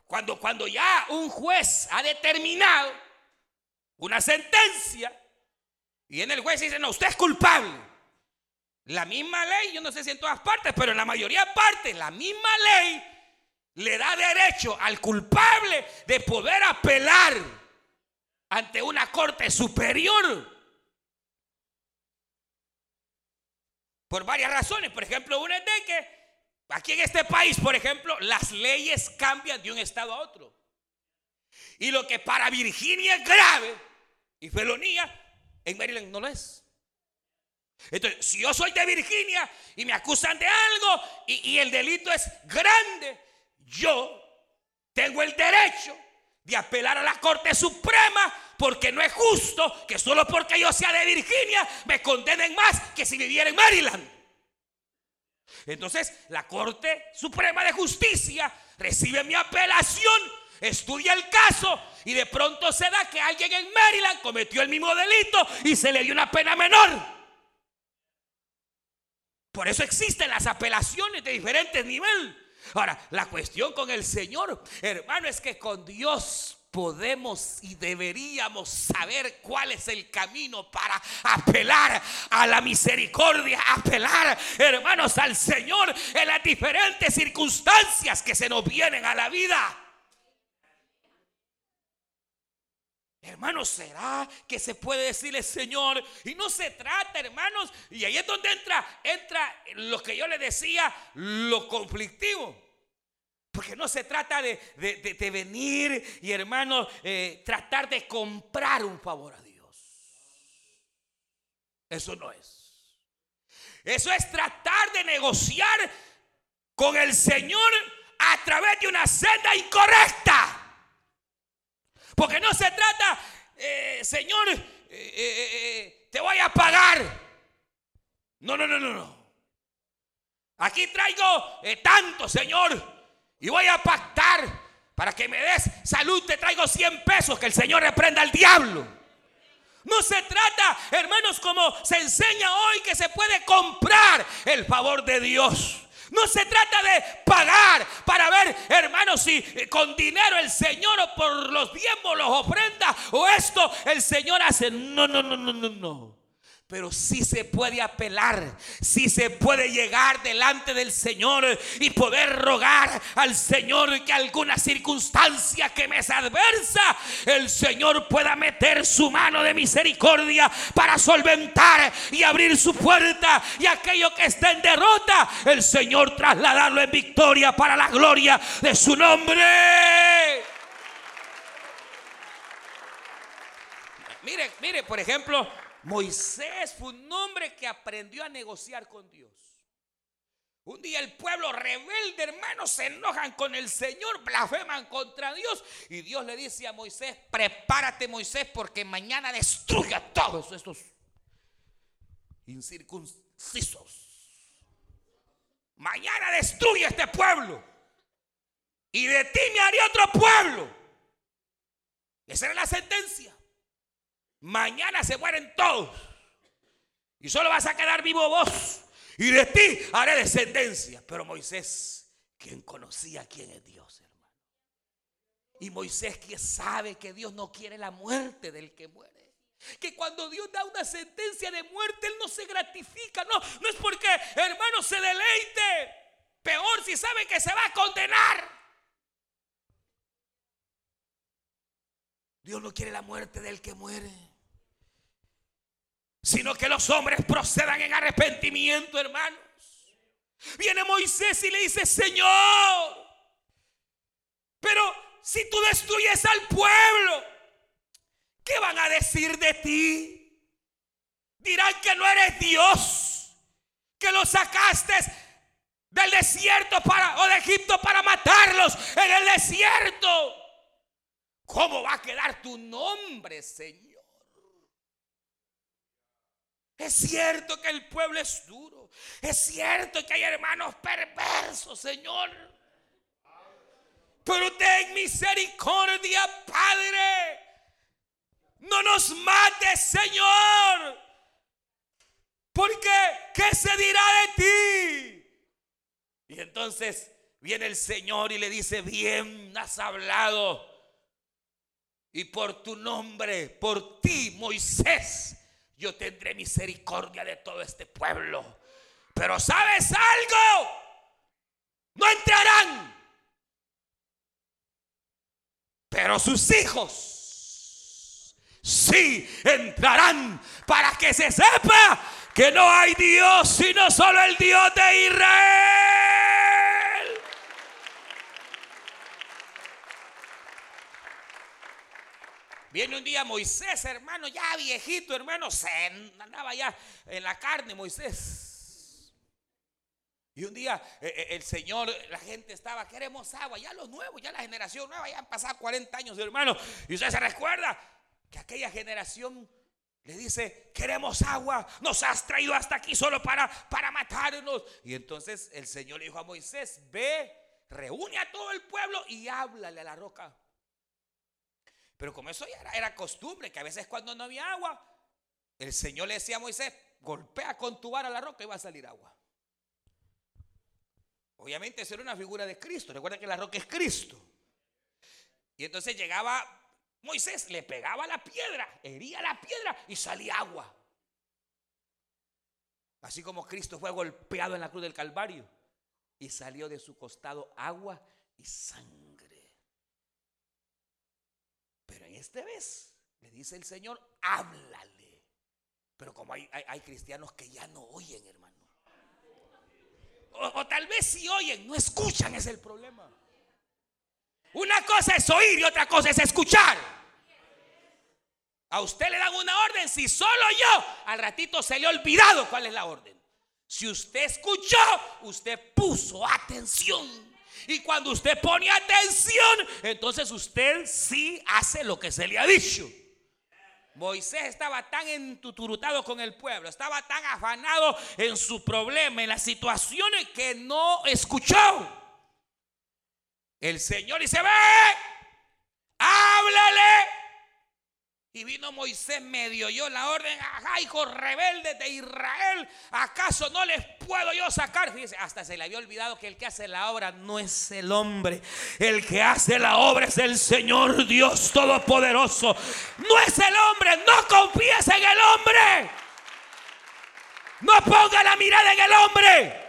Cuando, cuando ya un juez ha determinado una sentencia y en el juez dice, no, usted es culpable. La misma ley, yo no sé si en todas partes, pero en la mayoría de partes, la misma ley le da derecho al culpable de poder apelar ante una corte superior. Por varias razones. Por ejemplo, una es de que aquí en este país, por ejemplo, las leyes cambian de un estado a otro. Y lo que para Virginia es grave, y felonía, en Maryland no lo es. Entonces, si yo soy de Virginia y me acusan de algo y, el delito es grande, yo tengo el derecho de apelar a la Corte Suprema porque no es justo que solo porque yo sea de Virginia me condenen más que si viviera en Maryland. Entonces, la Corte Suprema de Justicia recibe mi apelación, estudia el caso y de pronto se da que alguien en Maryland cometió el mismo delito y se le dio una pena menor. Por eso existen las apelaciones de diferentes niveles. Ahora, la cuestión con el Señor, hermano, es que con Dios podemos y deberíamos saber cuál es el camino para apelar a la misericordia, apelar, hermanos, al Señor en las diferentes circunstancias que se nos vienen a la vida. Hermanos, ¿será que se puede decirle Señor? Y no se trata, hermanos, y ahí es donde entra, entra lo que yo le decía, lo conflictivo. Porque no se trata de, venir y, hermanos, eh, tratar de comprar un favor a Dios. Eso no es. Eso es tratar de negociar con el Señor a través de una senda incorrecta. Porque no se trata, eh, Señor, eh, eh, te voy a pagar. No, no, no, no, no. Aquí traigo tanto, Señor. Y voy a pactar para que me des salud. Te traigo 100 pesos. Que el Señor reprenda al diablo. No se trata, hermanos, como se enseña hoy que se puede comprar el favor de Dios. No se trata de pagar para ver, hermanos, si con dinero el Señor o por los diezmos los ofrenda o esto el Señor hace. No, no, no, no, no, no. Pero sí se puede apelar, sí se puede llegar delante del Señor y poder rogar al Señor que alguna circunstancia que me es adversa, el Señor pueda meter su mano de misericordia para solventar y abrir su puerta y aquello que está en derrota, el Señor trasladarlo en victoria para la gloria de su nombre. Mire, mire, por ejemplo, Moisés fue un hombre que aprendió a negociar con Dios. Un día el pueblo rebelde, hermanos, se enojan con el Señor, blasfeman contra Dios. Y Dios le dice a Moisés, prepárate Moisés porque mañana destruya a todos estos incircuncisos. Mañana destruye este pueblo. Y de ti me haré otro pueblo. Esa era la sentencia. Mañana se mueren todos. Y solo vas a quedar vivo vos. Y de ti haré descendencia. Pero Moisés quien conocía quién es Dios, hermano. Y Moisés que sabe que Dios no quiere la muerte del que muere. Que cuando Dios da una sentencia de muerte, Él no se gratifica. No, no es porque, hermano, se deleite. Peor si sabe que se va a condenar. Dios no quiere la muerte del que muere. Sino que los hombres procedan en arrepentimiento, hermanos. Viene Moisés y le dice, Señor, pero si tú destruyes al pueblo, ¿qué van a decir de ti? Dirán que no eres Dios, que los sacaste del desierto o de Egipto para matarlos en el desierto. ¿Cómo va a quedar tu nombre, Señor? Es cierto que el pueblo es duro. Es cierto que hay hermanos perversos, Señor. Pero ten misericordia, Padre. No nos mates, Señor. Porque, ¿qué se dirá de ti? Y entonces viene el Señor y le dice, bien has hablado. Y por tu nombre, por ti, Moisés, yo tendré misericordia de todo este pueblo. Pero ¿sabes algo? No entrarán. Pero sus hijos sí entrarán para que se sepa que no hay Dios sino solo el Dios de Israel. Viene un día Moisés, hermano, ya viejito, hermano, se andaba ya en la carne Moisés. Y un día eh, eh, el Señor, la gente estaba, queremos agua, ya los nuevos, ya la generación nueva, ya han pasado 40 años, hermano. Y usted se recuerda que aquella generación le dice, queremos agua, nos has traído hasta aquí solo para, para matarnos. Y entonces el Señor le dijo a Moisés, ve, reúne a todo el pueblo y háblale a la roca. Pero como eso ya era, era costumbre, que a veces cuando no había agua, el Señor le decía a Moisés, golpea con tu vara la roca y va a salir agua. Obviamente eso era una figura de Cristo. Recuerda que la roca es Cristo. Y entonces llegaba Moisés, le pegaba la piedra, hería la piedra y salía agua. Así como Cristo fue golpeado en la cruz del Calvario y salió de su costado agua y sangre. Esta vez le dice el Señor, háblale. Pero como hay, hay, cristianos que ya no oyen, hermano. O, o tal vez si oyen, no escuchan, es el problema. Una cosa es oír y otra cosa es escuchar. A usted le dan una orden, si solo yo, al ratito se le ha olvidado cuál es la orden. Si usted escuchó, usted puso atención. Y cuando usted pone atención, entonces usted sí hace lo que se le ha dicho. Moisés estaba tan entuturutado con el pueblo, estaba tan afanado en su problema, en las situaciones que no escuchó. El Señor dice, ve, háblale. Y vino Moisés, medio yo la orden, ajá, hijos rebeldes de Israel, ¿acaso no les puedo yo sacar? Fíjese, hasta se le había olvidado que el que hace la obra no es el hombre, el que hace la obra es el Señor Dios Todopoderoso. No es el hombre, no confíes en el hombre. No ponga la mirada en el hombre.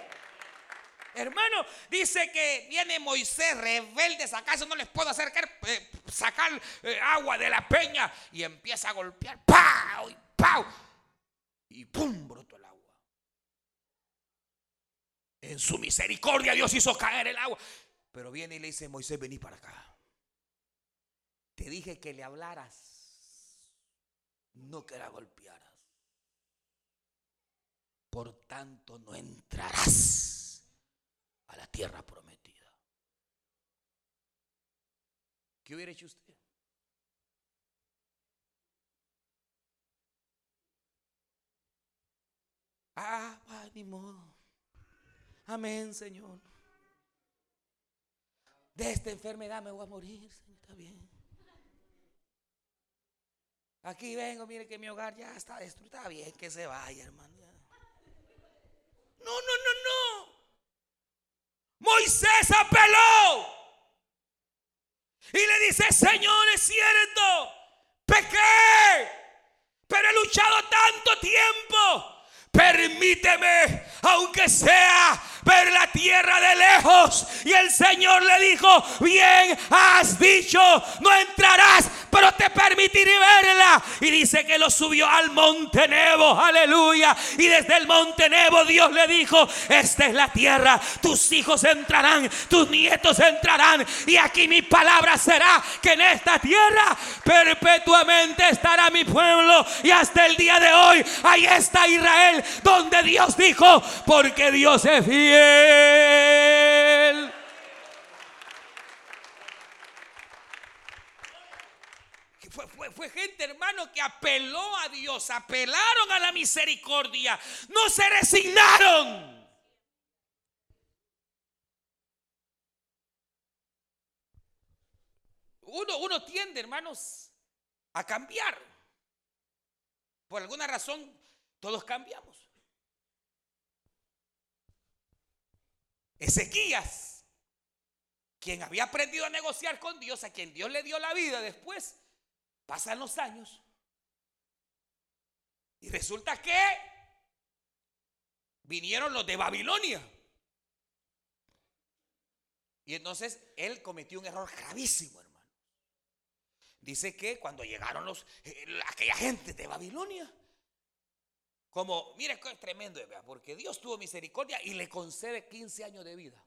Hermano, dice que viene Moisés rebelde, ¿acaso no les puedo hacer eh, sacar eh, agua de la peña? Y empieza a golpear, ¡pau! y ¡pau! Y ¡pum! brotó el agua. En su misericordia Dios hizo caer el agua. Pero viene y le dice, Moisés, vení para acá. Te dije que le hablaras, no que la golpearas. Por tanto, no entrarás a la tierra prometida. ¿Qué hubiera hecho usted? Ah, ah, ni modo. Amén, Señor. De esta enfermedad me voy a morir, Señor, está bien. Aquí vengo, mire que mi hogar ya está destruido. Está bien que se vaya, hermano. No, no, no, no. Moisés apeló. Y le dice, Señor, es cierto, pequé, pero he luchado tanto tiempo. Permíteme, aunque sea ver la tierra de lejos. Y el Señor le dijo, bien has dicho, no entrarás, pero te permitiré verla. Y dice que lo subió al monte Nebo, aleluya. Y desde el monte Nebo Dios le dijo, esta es la tierra, tus hijos entrarán, tus nietos entrarán. Y aquí mi palabra será que en esta tierra perpetuamente estará mi pueblo. Y hasta el día de hoy, ahí está Israel, donde Dios dijo, porque Dios es fiel fue, fue, gente, hermano, que apeló a Dios, apelaron a la misericordia, no se resignaron. Uno, uno tiende, hermanos, a cambiar. Por alguna razón, todos cambiamos. Ezequías, quien había aprendido a negociar con Dios, a quien Dios le dio la vida después, pasan los años. Y resulta que vinieron los de Babilonia. Y entonces él cometió un error gravísimo, hermano. Dice que cuando llegaron los, eh, aquella gente de Babilonia, como, mire, es tremendo, porque Dios tuvo misericordia y le concede 15 años de vida.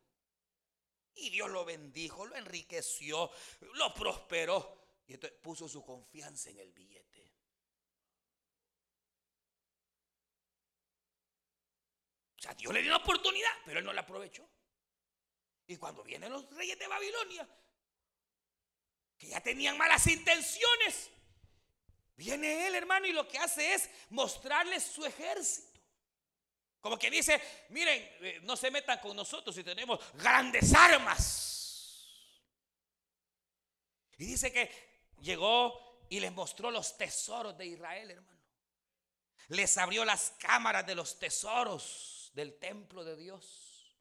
Y Dios lo bendijo, lo enriqueció, lo prosperó. Y entonces puso su confianza en el billete. O sea, Dios le dio una oportunidad, pero él no la aprovechó. Y cuando vienen los reyes de Babilonia, que ya tenían malas intenciones, Viene él, hermano, y lo que hace es mostrarles su ejército. Como que dice, miren, eh, no se metan con nosotros si tenemos grandes armas. Y dice que llegó y les mostró los tesoros de Israel, hermano. Les abrió las cámaras de los tesoros del templo de Dios.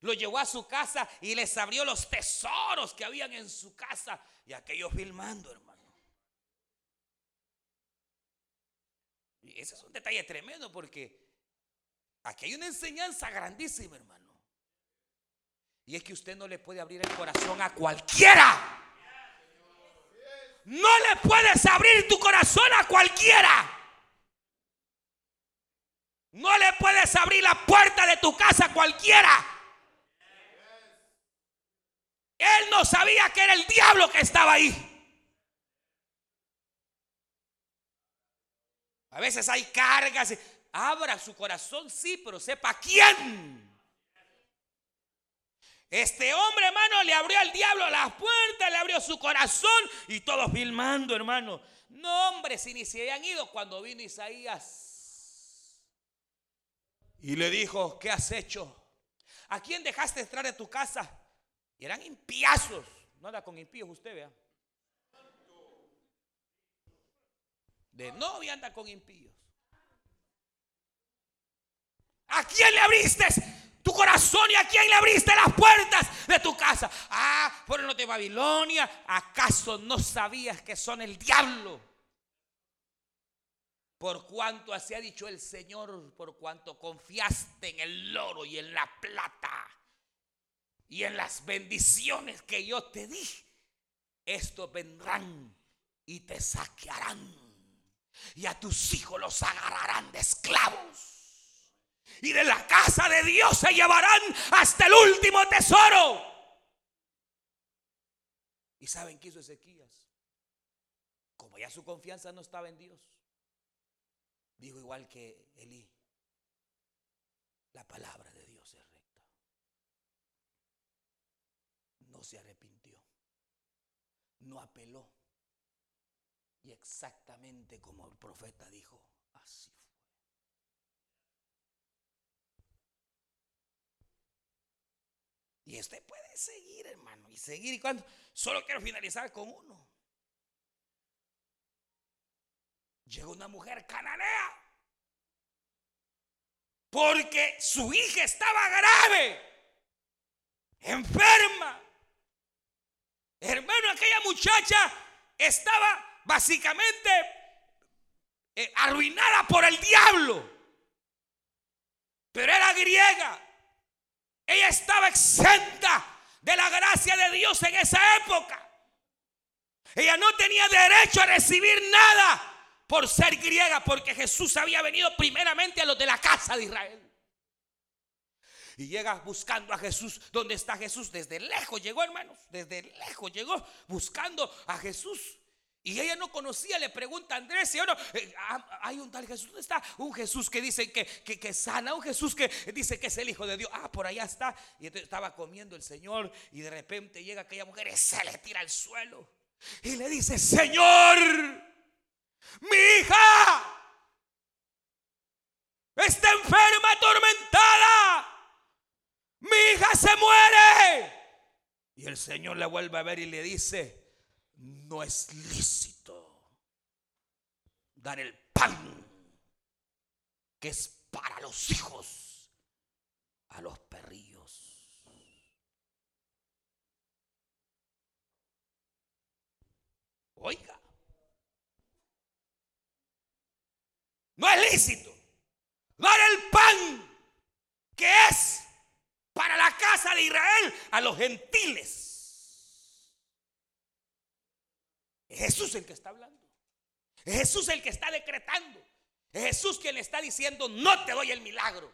Lo llevó a su casa y les abrió los tesoros que habían en su casa. Y aquellos filmando, hermano. Y ese es un detalle tremendo porque aquí hay una enseñanza grandísima, hermano. Y es que usted no le puede abrir el corazón a cualquiera. No le puedes abrir tu corazón a cualquiera. No le puedes abrir la puerta de tu casa a cualquiera. Él no sabía que era el diablo que estaba ahí. A veces hay cargas. Abra su corazón, sí, pero sepa quién. Este hombre, hermano, le abrió al diablo las puertas, le abrió su corazón y todos filmando, hermano. No, hombre, si ni se habían ido cuando vino Isaías. Y le dijo, ¿qué has hecho? ¿A quién dejaste entrar en tu casa? Y eran impiazos. No anda con impíos usted, vea. De novia anda con impíos. ¿A quién le abriste tu corazón y a quién le abriste las puertas de tu casa? Ah, fueron los de Babilonia. ¿Acaso no sabías que son el diablo? Por cuanto así ha dicho el Señor, por cuanto confiaste en el oro y en la plata y en las bendiciones que yo te di, estos vendrán y te saquearán y a tus hijos los agarrarán de esclavos. Y de la casa de Dios se llevarán hasta el último tesoro. ¿Y saben qué hizo Ezequías? Como ya su confianza no estaba en Dios, dijo igual que Elí, la palabra de Dios es recta. No se arrepintió, no apeló y exactamente como el profeta dijo, así fue. Y usted puede seguir, hermano, y seguir. Y cuando solo quiero finalizar con uno. Llegó una mujer cananea. Porque su hija estaba grave. enferma. Hermano, aquella muchacha estaba básicamente eh, arruinada por el diablo. Pero era griega. Ella estaba exenta de la gracia de Dios en esa época. Ella no tenía derecho a recibir nada por ser griega, porque Jesús había venido primeramente a los de la casa de Israel. Y llega buscando a Jesús. ¿Dónde está Jesús? Desde lejos llegó, hermanos. Desde lejos llegó buscando a Jesús. Y ella no conocía, le pregunta a Andrés, ¿sí no? Eh, ah, hay un tal Jesús, ¿dónde está? Un Jesús que dice que, que, sana, un Jesús que dice que es el Hijo de Dios. Ah, por allá está. Y entonces estaba comiendo el Señor y de repente llega aquella mujer y se le tira al suelo. Y le dice, Señor, mi hija está enferma, atormentada. Mi hija se muere. Y el Señor le vuelve a ver y le dice, no es lícito dar el pan que es para los hijos a los perrillos. Oiga, no es lícito dar el pan que es para la casa de Israel a los gentiles. Es Jesús el que está hablando. Es Jesús el que está decretando. Es Jesús quien le está diciendo, no te doy el milagro.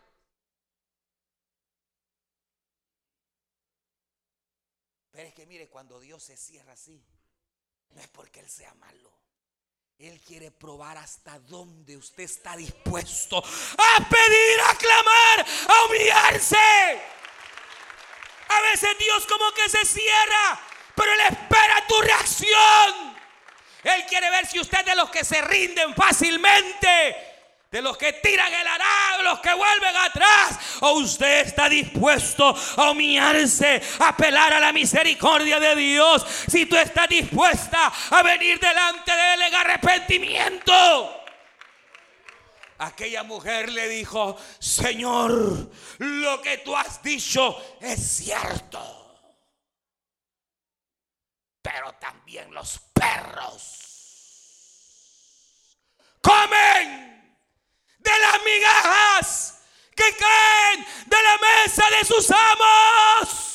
Pero es que mire, cuando Dios se cierra así, no es porque Él sea malo. Él quiere probar hasta dónde usted está dispuesto a pedir, a clamar, a humillarse. A veces Dios como que se cierra, pero Él espera tu reacción. Él quiere ver si usted de los que se rinden fácilmente, de los que tiran el arado, los que vuelven atrás, o usted está dispuesto a humillarse, a apelar a la misericordia de Dios. Si tú estás dispuesta a venir delante de Él en arrepentimiento. Aquella mujer le dijo, Señor, lo que tú has dicho es cierto pero también los perros comen de las migajas que caen de la mesa de sus amos.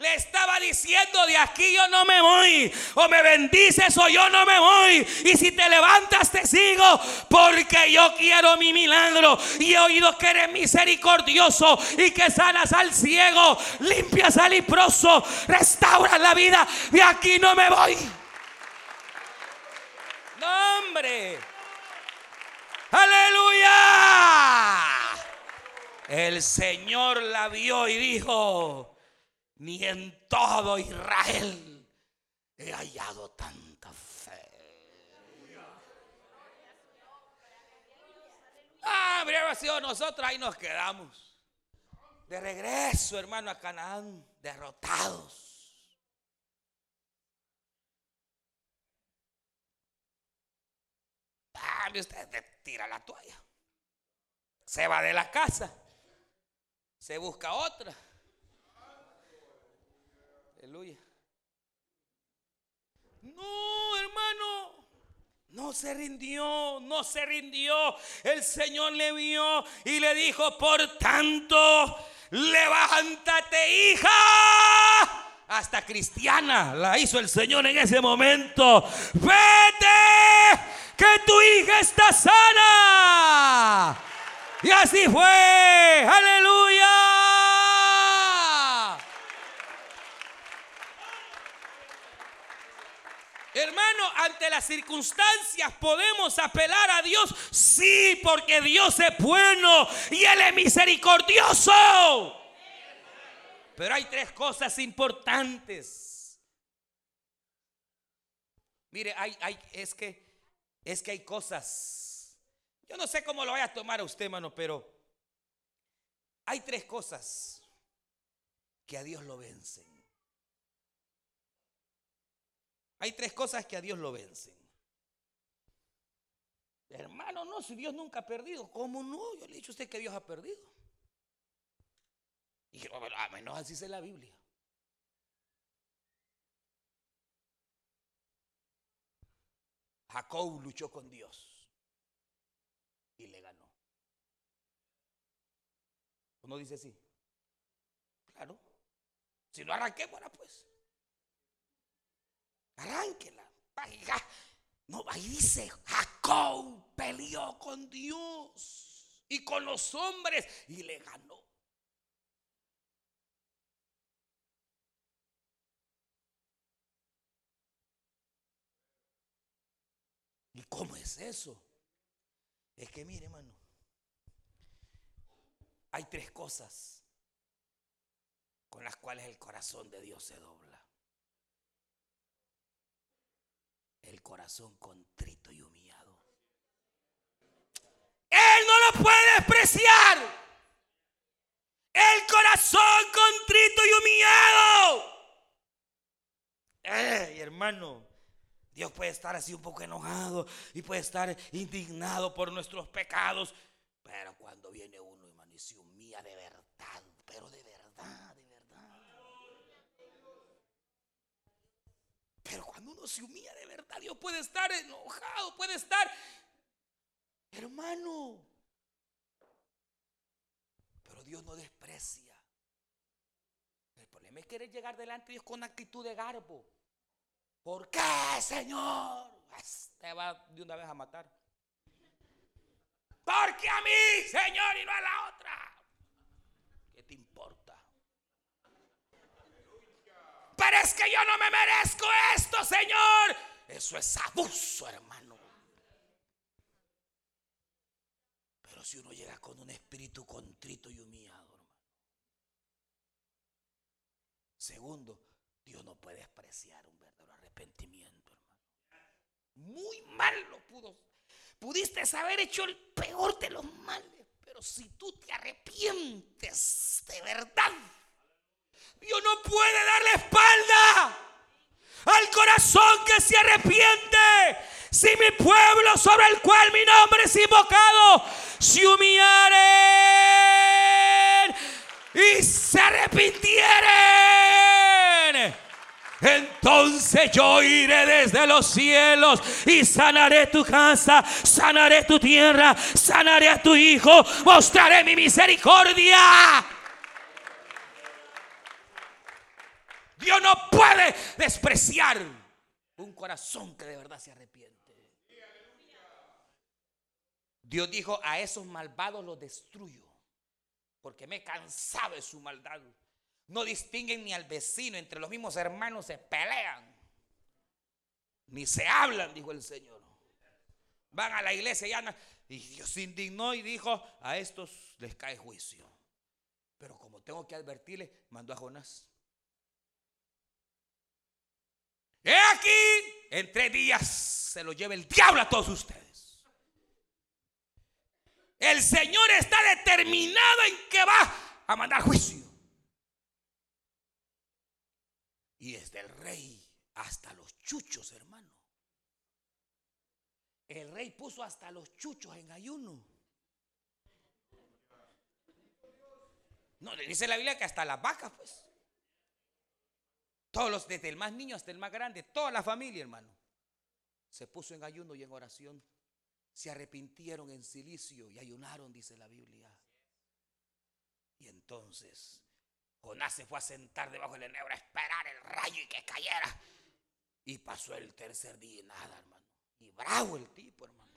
Le estaba diciendo, de aquí yo no me voy. O me bendices o yo no me voy. Y si te levantas te sigo porque yo quiero mi milagro. Y he oído que eres misericordioso y que sanas al ciego, limpias al leproso, restauras la vida. De aquí no me voy. No, hombre. Aleluya. El Señor la vio y dijo, ni en todo Israel he hallado tanta fe. Ah, habría sido nosotros, ahí nos quedamos. De regreso, hermano, a Canaán, derrotados. Ah, usted tira la toalla. Se va de la casa. Se busca otra. Aleluya. No, hermano. No se rindió, no se rindió. El Señor le vio y le dijo, por tanto, levántate, hija. Hasta cristiana la hizo el Señor en ese momento. Vete, que tu hija está sana. Y así fue. Aleluya. Hermano, ante las circunstancias podemos apelar a Dios. Sí, porque Dios es bueno y Él es misericordioso. Pero hay tres cosas importantes. Mire, hay, es que, es que hay cosas. Yo no sé cómo lo vaya a tomar a usted, hermano, pero hay tres cosas que a Dios lo vencen. Hay tres cosas que a Dios lo vencen. Hermano, no, si Dios nunca ha perdido. ¿Cómo no? Yo le he dicho a usted que Dios ha perdido. Y yo, a menos así es la Biblia. Jacob luchó con Dios y le ganó. ¿Uno dice así? Claro. Si no arranquémosla, pues. Arránquela. No, ahí dice, Jacob peleó con Dios y con los hombres y le ganó. ¿Y cómo es eso? Es que mire, hermano, hay tres cosas con las cuales el corazón de Dios se dobla. El corazón contrito y humillado. Él no lo puede despreciar. El corazón contrito y humillado. ¡Ey, hermano! Dios puede estar así un poco enojado y puede estar indignado por nuestros pecados. Pero cuando viene uno, hermano, y se humilla de verdad, pero de verdad. Pero cuando uno se humilla de verdad, Dios puede estar enojado, puede estar, hermano. Pero Dios no desprecia. El problema es querer llegar delante de Dios con actitud de garbo. ¿Por qué, Señor? Te va de una vez a matar. Porque a mí, Señor, y no a la otra. ¿Qué te importa? Pero es que yo no me merezco esto, Señor. Eso es abuso, hermano. Pero si uno llega con un espíritu contrito y humillado, hermano. Segundo, Dios no puede despreciar un arrepentimiento, hermano. Muy mal lo pudo. Pudiste haber hecho el peor de los males, pero si tú te arrepientes de verdad, Dios no puede darle espalda al corazón que se arrepiente. Si mi pueblo sobre el cual mi nombre es invocado se humillaren y se arrepintieren entonces yo iré desde los cielos y sanaré tu casa, sanaré tu tierra, sanaré a tu hijo, mostraré mi misericordia. Dios no puede despreciar un corazón que de verdad se arrepiente. Dios dijo, a esos malvados los destruyo, porque me he cansado de su maldad. No distinguen ni al vecino, entre los mismos hermanos se pelean. Ni se hablan, dijo el Señor. Van a la iglesia y andan. Y Dios se indignó y dijo, a estos les cae juicio. Pero como tengo que advertirle, mandó a Jonás. He aquí, en tres días se lo lleva el diablo a todos ustedes. El Señor está determinado en que va a mandar juicio. Y desde el rey hasta los chuchos, hermano. El rey puso hasta los chuchos en ayuno. No, le dice la Biblia que hasta las vacas, pues. Todos los, desde el más niño hasta el más grande, toda la familia, hermano. Se puso en ayuno y en oración. Se arrepintieron en silicio y ayunaron, dice la Biblia. Y entonces Jonás se fue a sentar debajo del enebro a esperar el rayo y que cayera. Y pasó el tercer día y nada, hermano. Y bravo el tipo, hermano.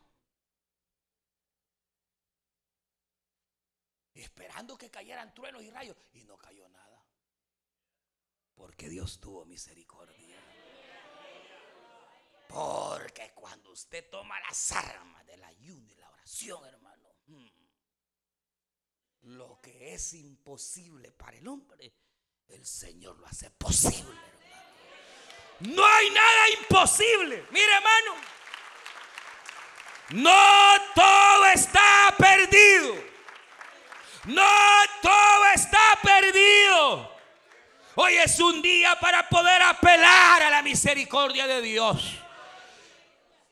esperando que cayeran truenos y rayos. Y no cayó nada. Porque Dios tuvo misericordia. Porque cuando usted toma las armas del ayuno y la oración, hermano. Hmm, lo que es imposible para el hombre, el Señor lo hace posible. No hay nada imposible. Mire, hermano. No todo está perdido. No todo está perdido. Hoy es un día para poder apelar a la misericordia de Dios.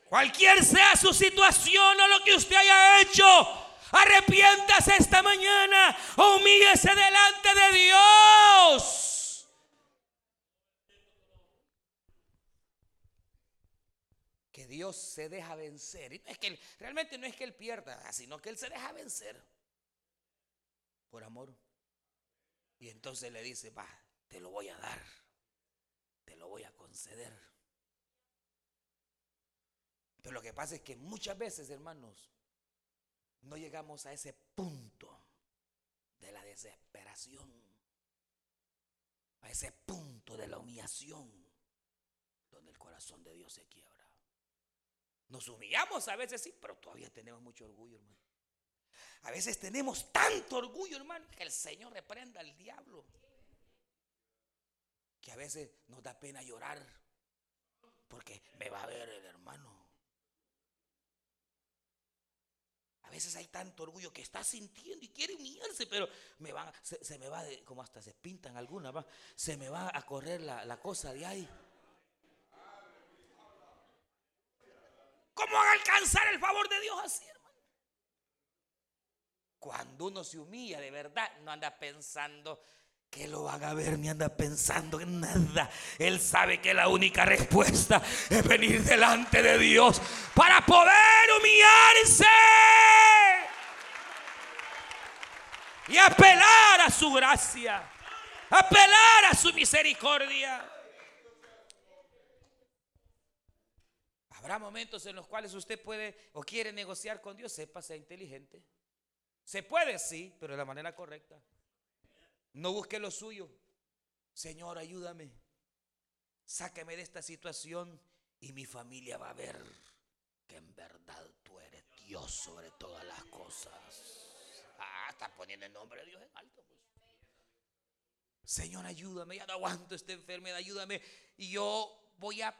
Cualquier sea su situación o lo que usted haya hecho, Arrepiéntase esta mañana. Humíllese delante de Dios. Que Dios se deja vencer. Y no es que realmente no es que Él pierda, sino que Él se deja vencer. Por amor. Y entonces le dice, va, te lo voy a dar. Te lo voy a conceder. Pero lo que pasa es que muchas veces, hermanos, no llegamos a ese punto de la desesperación, a ese punto de la humillación, donde el corazón de Dios se quiebra. Nos humillamos a veces, sí, pero todavía tenemos mucho orgullo, hermano. A veces tenemos tanto orgullo, hermano, que el Señor reprenda al diablo. Que a veces nos da pena llorar. Porque me va a ver el hermano. A veces hay tanto orgullo que está sintiendo y quiere humillarse, pero me van, se, me va, como hasta se pintan algunas, se me va a correr la, la cosa de ahí. ¿Cómo van a alcanzar el favor de Dios así, cuando uno se humilla de verdad, no anda pensando que lo van a ver, ni anda pensando en nada. Él sabe que la única respuesta es venir delante de Dios para poder humillarse y apelar a su gracia, apelar a su misericordia. Habrá momentos en los cuales usted puede o quiere negociar con Dios, sepa, sea inteligente. Se puede, sí, pero de la manera correcta. No busque lo suyo. Señor, ayúdame. Sáqueme de esta situación y mi familia va a ver que en verdad tú eres Dios sobre todas las cosas. Ah, está poniendo el nombre de Dios en alto. Pues. Señor, ayúdame. Ya no aguanto esta enfermedad. Ayúdame. Y yo voy a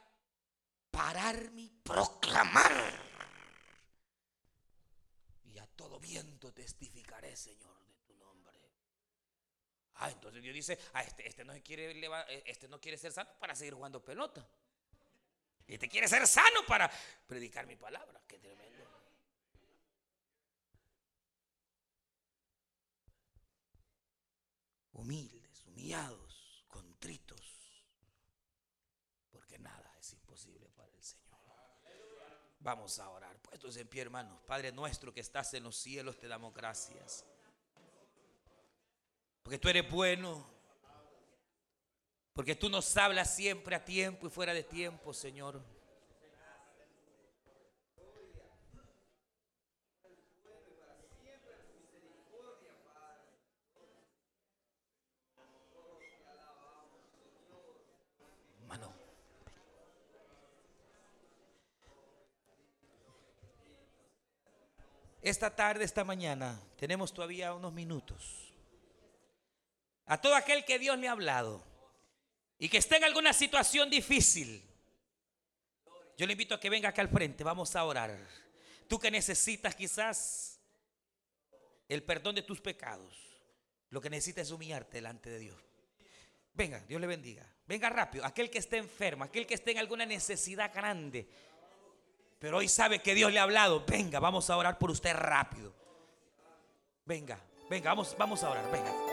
parar mi proclamar todo viento testificaré, Señor. Ah, entonces Dios dice, ah, este, este, no quiere eh, este no quiere ser sano para seguir jugando pelota. Este quiere ser sano para predicar mi palabra. Qué tremendo. Humildes, humillados, contritos. Porque nada es imposible para el Señor. Vamos a orar. Puestos en pie, hermanos. Padre nuestro que estás en los cielos, te damos gracias. Porque tú eres bueno. Porque tú nos hablas siempre a tiempo y fuera de tiempo, Señor. esta tarde, esta mañana, tenemos todavía unos minutos. A todo aquel que Dios le ha hablado y que esté en alguna situación difícil, yo le invito a que venga acá al frente, vamos a orar. Tú que necesitas quizás el perdón de tus pecados, lo que necesitas es humillarte delante de Dios. Venga, Dios le bendiga. Venga rápido. Aquel que esté enfermo, aquel que esté en alguna necesidad grande, pero hoy sabe que Dios le ha hablado. Venga, vamos a orar por usted rápido. Venga, venga, vamos, vamos a orar. Venga.